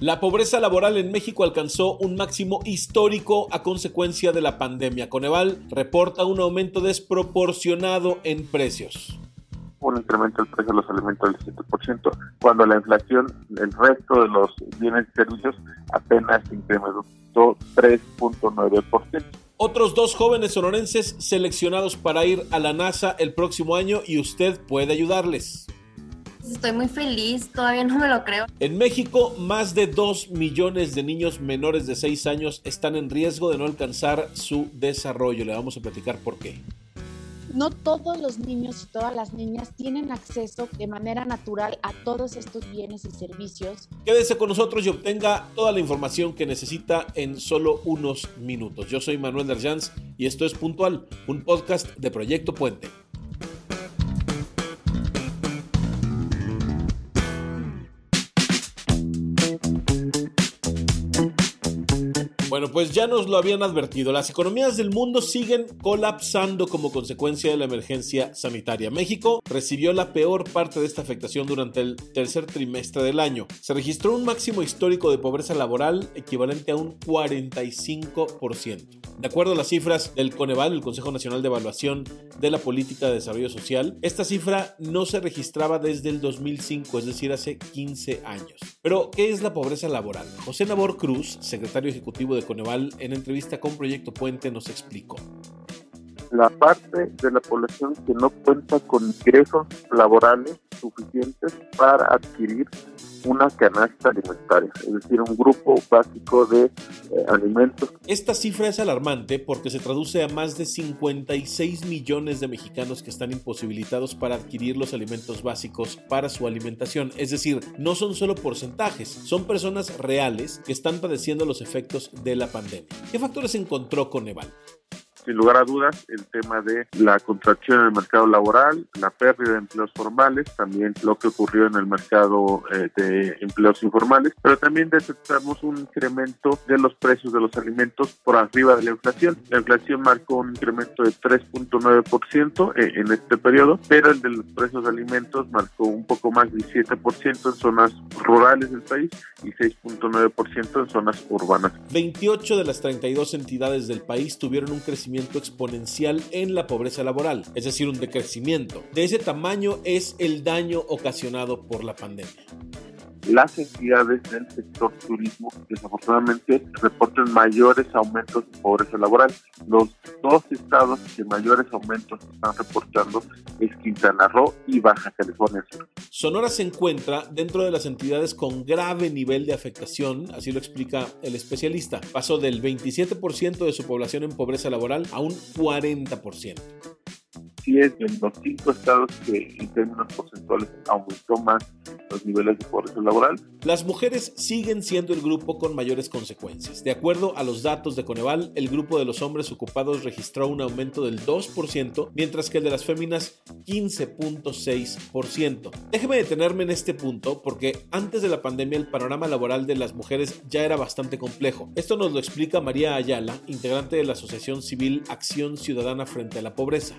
La pobreza laboral en México alcanzó un máximo histórico a consecuencia de la pandemia. Coneval reporta un aumento desproporcionado en precios un incremento del precio de los alimentos del 7%, cuando la inflación del resto de los bienes y servicios apenas incrementó 3.9%. Otros dos jóvenes sonorenses seleccionados para ir a la NASA el próximo año y usted puede ayudarles. Estoy muy feliz, todavía no me lo creo. En México, más de 2 millones de niños menores de 6 años están en riesgo de no alcanzar su desarrollo. Le vamos a platicar por qué no todos los niños y todas las niñas tienen acceso de manera natural a todos estos bienes y servicios. Quédese con nosotros y obtenga toda la información que necesita en solo unos minutos. Yo soy Manuel Derjans y esto es Puntual, un podcast de Proyecto Puente. Bueno, pues ya nos lo habían advertido. Las economías del mundo siguen colapsando como consecuencia de la emergencia sanitaria. México recibió la peor parte de esta afectación durante el tercer trimestre del año. Se registró un máximo histórico de pobreza laboral equivalente a un 45%. De acuerdo a las cifras del Coneval, el Consejo Nacional de Evaluación de la Política de Desarrollo Social, esta cifra no se registraba desde el 2005, es decir, hace 15 años. Pero, ¿qué es la pobreza laboral? José Nabor Cruz, secretario ejecutivo de Coneval, en entrevista con Proyecto Puente, nos explicó. La parte de la población que no cuenta con ingresos laborales suficientes para adquirir una canasta alimentaria, es decir, un grupo básico de eh, alimentos. Esta cifra es alarmante porque se traduce a más de 56 millones de mexicanos que están imposibilitados para adquirir los alimentos básicos para su alimentación. Es decir, no son solo porcentajes, son personas reales que están padeciendo los efectos de la pandemia. ¿Qué factores encontró Coneval? Sin lugar a dudas, el tema de la contracción en el mercado laboral, la pérdida de empleos formales, también lo que ocurrió en el mercado eh, de empleos informales, pero también detectamos un incremento de los precios de los alimentos por arriba de la inflación. La inflación marcó un incremento de 3.9% eh, en este periodo, pero el de los precios de alimentos marcó un poco más de 7% en zonas rurales del país y 6.9% en zonas urbanas. 28 de las 32 entidades del país tuvieron un crecimiento exponencial en la pobreza laboral, es decir, un decrecimiento. De ese tamaño es el daño ocasionado por la pandemia las entidades del sector turismo desafortunadamente reportan mayores aumentos de pobreza laboral. Los dos estados que mayores aumentos están reportando es Quintana Roo y Baja California Sur. Sonora se encuentra dentro de las entidades con grave nivel de afectación, así lo explica el especialista. Pasó del 27% de su población en pobreza laboral a un 40% sí es de los cinco estados que en términos porcentuales aumentó más los niveles de pobreza laboral. Las mujeres siguen siendo el grupo con mayores consecuencias. De acuerdo a los datos de Coneval, el grupo de los hombres ocupados registró un aumento del 2%, mientras que el de las féminas 15.6%. Déjeme detenerme en este punto porque antes de la pandemia el panorama laboral de las mujeres ya era bastante complejo. Esto nos lo explica María Ayala, integrante de la Asociación Civil Acción Ciudadana frente a la Pobreza.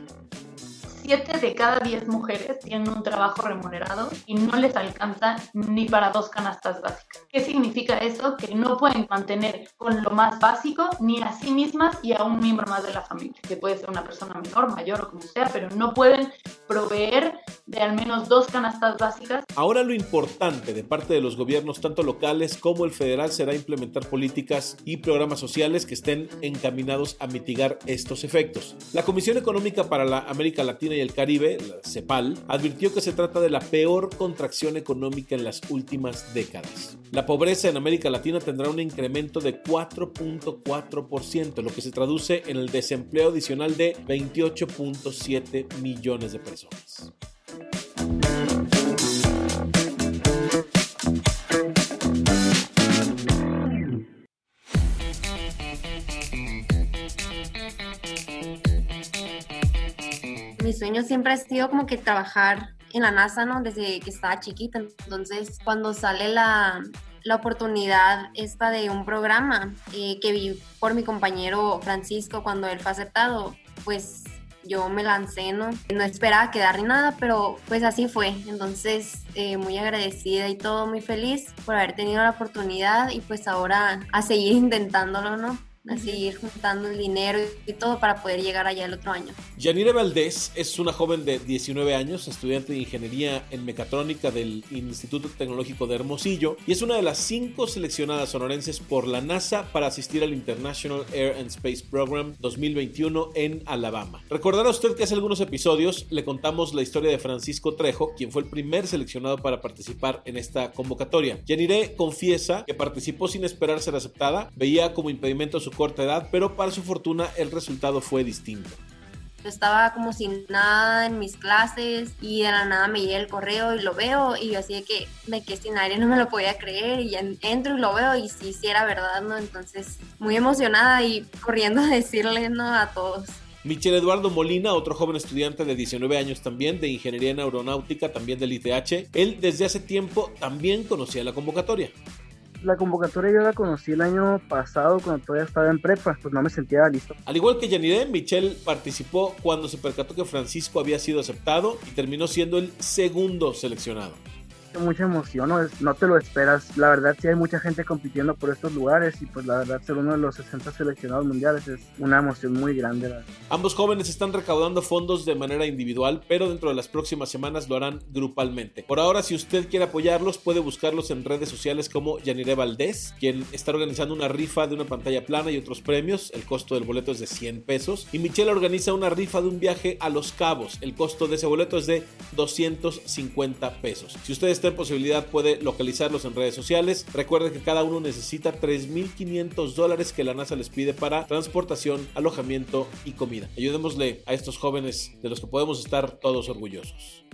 7 de cada 10 mujeres tienen un trabajo remunerado y no les alcanza ni para dos canastas básicas. ¿Qué significa eso? Que no pueden mantener con lo más básico ni a sí mismas y a un miembro más de la familia, que puede ser una persona menor, mayor o como sea, pero no pueden proveer de al menos dos canastas básicas. Ahora lo importante de parte de los gobiernos, tanto locales como el federal, será implementar políticas y programas sociales que estén encaminados a mitigar estos efectos. La Comisión Económica para la América Latina y el Caribe, la CEPAL, advirtió que se trata de la peor contracción económica en las últimas décadas. La pobreza en América Latina tendrá un incremento de 4.4%, lo que se traduce en el desempleo adicional de 28.7 millones de personas. Mi sueño siempre ha sido como que trabajar en la NASA, ¿no? Desde que estaba chiquita. Entonces, cuando sale la, la oportunidad esta de un programa eh, que vi por mi compañero Francisco cuando él fue aceptado, pues yo me lancé, ¿no? No esperaba quedar ni nada, pero pues así fue. Entonces, eh, muy agradecida y todo, muy feliz por haber tenido la oportunidad y pues ahora a seguir intentándolo, ¿no? A seguir juntando el dinero y todo para poder llegar allá el otro año. Yanire Valdés es una joven de 19 años, estudiante de ingeniería en mecatrónica del Instituto Tecnológico de Hermosillo y es una de las cinco seleccionadas sonorenses por la NASA para asistir al International Air and Space Program 2021 en Alabama. Recordará usted que hace algunos episodios le contamos la historia de Francisco Trejo, quien fue el primer seleccionado para participar en esta convocatoria. Yanire confiesa que participó sin esperar ser aceptada, veía como impedimento su corta edad, pero para su fortuna el resultado fue distinto. Estaba como sin nada en mis clases y de la nada me llega el correo y lo veo y yo así de que me quedé sin aire, no me lo podía creer y entro y lo veo y sí, sí era verdad, ¿no? Entonces muy emocionada y corriendo a decirle, ¿no? A todos. Michel Eduardo Molina, otro joven estudiante de 19 años también, de Ingeniería en Aeronáutica, también del ITH, él desde hace tiempo también conocía la convocatoria la convocatoria yo la conocí el año pasado cuando todavía estaba en prepa, pues no me sentía listo. Al igual que Yanire, Michelle participó cuando se percató que Francisco había sido aceptado y terminó siendo el segundo seleccionado mucha emoción, ¿no? no te lo esperas. La verdad, sí hay mucha gente compitiendo por estos lugares y pues la verdad ser uno de los 60 seleccionados mundiales es una emoción muy grande. Ambos jóvenes están recaudando fondos de manera individual, pero dentro de las próximas semanas lo harán grupalmente. Por ahora, si usted quiere apoyarlos, puede buscarlos en redes sociales como Yanire Valdés, quien está organizando una rifa de una pantalla plana y otros premios. El costo del boleto es de 100 pesos. Y Michelle organiza una rifa de un viaje a Los Cabos. El costo de ese boleto es de 250 pesos. Si ustedes en posibilidad puede localizarlos en redes sociales. Recuerde que cada uno necesita 3.500 dólares que la NASA les pide para transportación, alojamiento y comida. Ayudémosle a estos jóvenes de los que podemos estar todos orgullosos.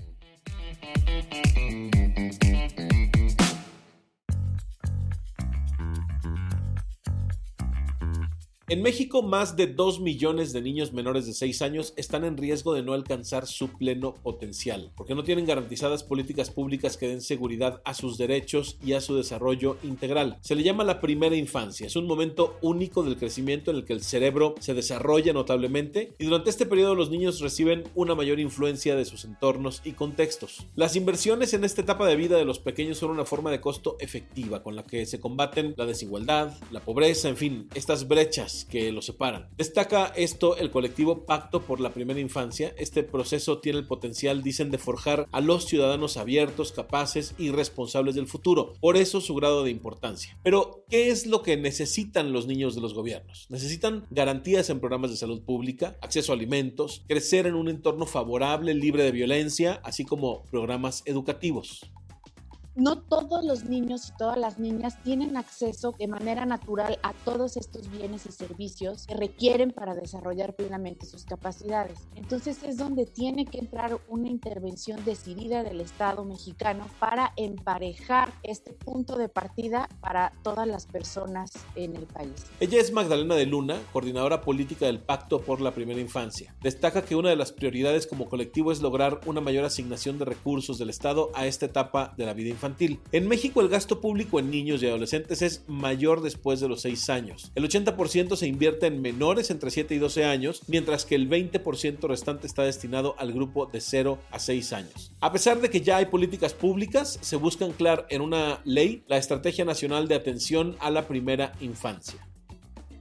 En México, más de 2 millones de niños menores de 6 años están en riesgo de no alcanzar su pleno potencial, porque no tienen garantizadas políticas públicas que den seguridad a sus derechos y a su desarrollo integral. Se le llama la primera infancia, es un momento único del crecimiento en el que el cerebro se desarrolla notablemente y durante este periodo los niños reciben una mayor influencia de sus entornos y contextos. Las inversiones en esta etapa de vida de los pequeños son una forma de costo efectiva con la que se combaten la desigualdad, la pobreza, en fin, estas brechas que lo separan. Destaca esto el colectivo Pacto por la Primera Infancia. Este proceso tiene el potencial, dicen, de forjar a los ciudadanos abiertos, capaces y responsables del futuro. Por eso su grado de importancia. Pero, ¿qué es lo que necesitan los niños de los gobiernos? Necesitan garantías en programas de salud pública, acceso a alimentos, crecer en un entorno favorable, libre de violencia, así como programas educativos no todos los niños y todas las niñas tienen acceso de manera natural a todos estos bienes y servicios que requieren para desarrollar plenamente sus capacidades. Entonces es donde tiene que entrar una intervención decidida del Estado mexicano para emparejar este punto de partida para todas las personas en el país. Ella es Magdalena de Luna, coordinadora política del Pacto por la Primera Infancia. Destaca que una de las prioridades como colectivo es lograr una mayor asignación de recursos del Estado a esta etapa de la vida infantil en México el gasto público en niños y adolescentes es mayor después de los 6 años. El 80% se invierte en menores entre 7 y 12 años, mientras que el 20% restante está destinado al grupo de 0 a 6 años. A pesar de que ya hay políticas públicas, se busca anclar en una ley la Estrategia Nacional de Atención a la Primera Infancia.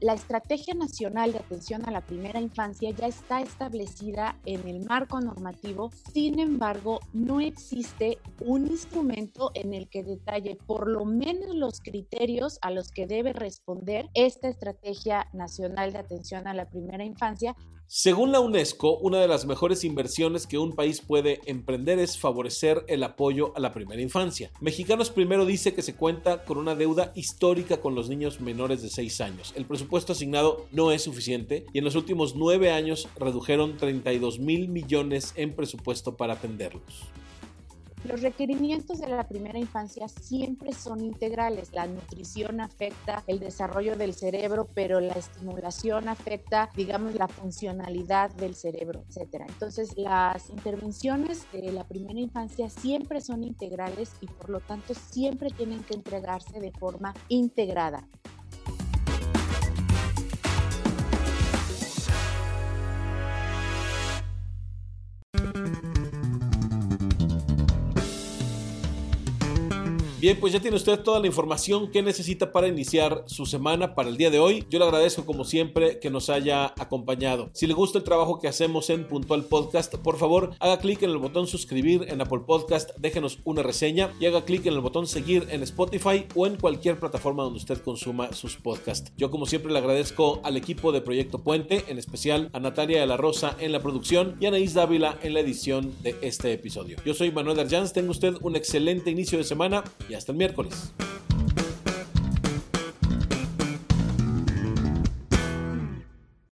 La Estrategia Nacional de Atención a la Primera Infancia ya está establecida en el marco normativo, sin embargo, no existe un instrumento en el que detalle por lo menos los criterios a los que debe responder esta Estrategia Nacional de Atención a la Primera Infancia según la UNESCO, una de las mejores inversiones que un país puede emprender es favorecer el apoyo a la primera infancia. Mexicanos Primero dice que se cuenta con una deuda histórica con los niños menores de 6 años. El presupuesto asignado no es suficiente y en los últimos 9 años redujeron 32 mil millones en presupuesto para atenderlos. Los requerimientos de la primera infancia siempre son integrales. La nutrición afecta el desarrollo del cerebro, pero la estimulación afecta, digamos, la funcionalidad del cerebro, etc. Entonces, las intervenciones de la primera infancia siempre son integrales y por lo tanto siempre tienen que entregarse de forma integrada. Bien, pues ya tiene usted toda la información que necesita para iniciar su semana para el día de hoy. Yo le agradezco como siempre que nos haya acompañado. Si le gusta el trabajo que hacemos en Puntual Podcast, por favor haga clic en el botón suscribir en Apple Podcast, déjenos una reseña y haga clic en el botón seguir en Spotify o en cualquier plataforma donde usted consuma sus podcasts. Yo como siempre le agradezco al equipo de Proyecto Puente, en especial a Natalia de la Rosa en la producción y a Anaís Dávila en la edición de este episodio. Yo soy Manuel Arjans, tenga usted un excelente inicio de semana y hasta el miércoles.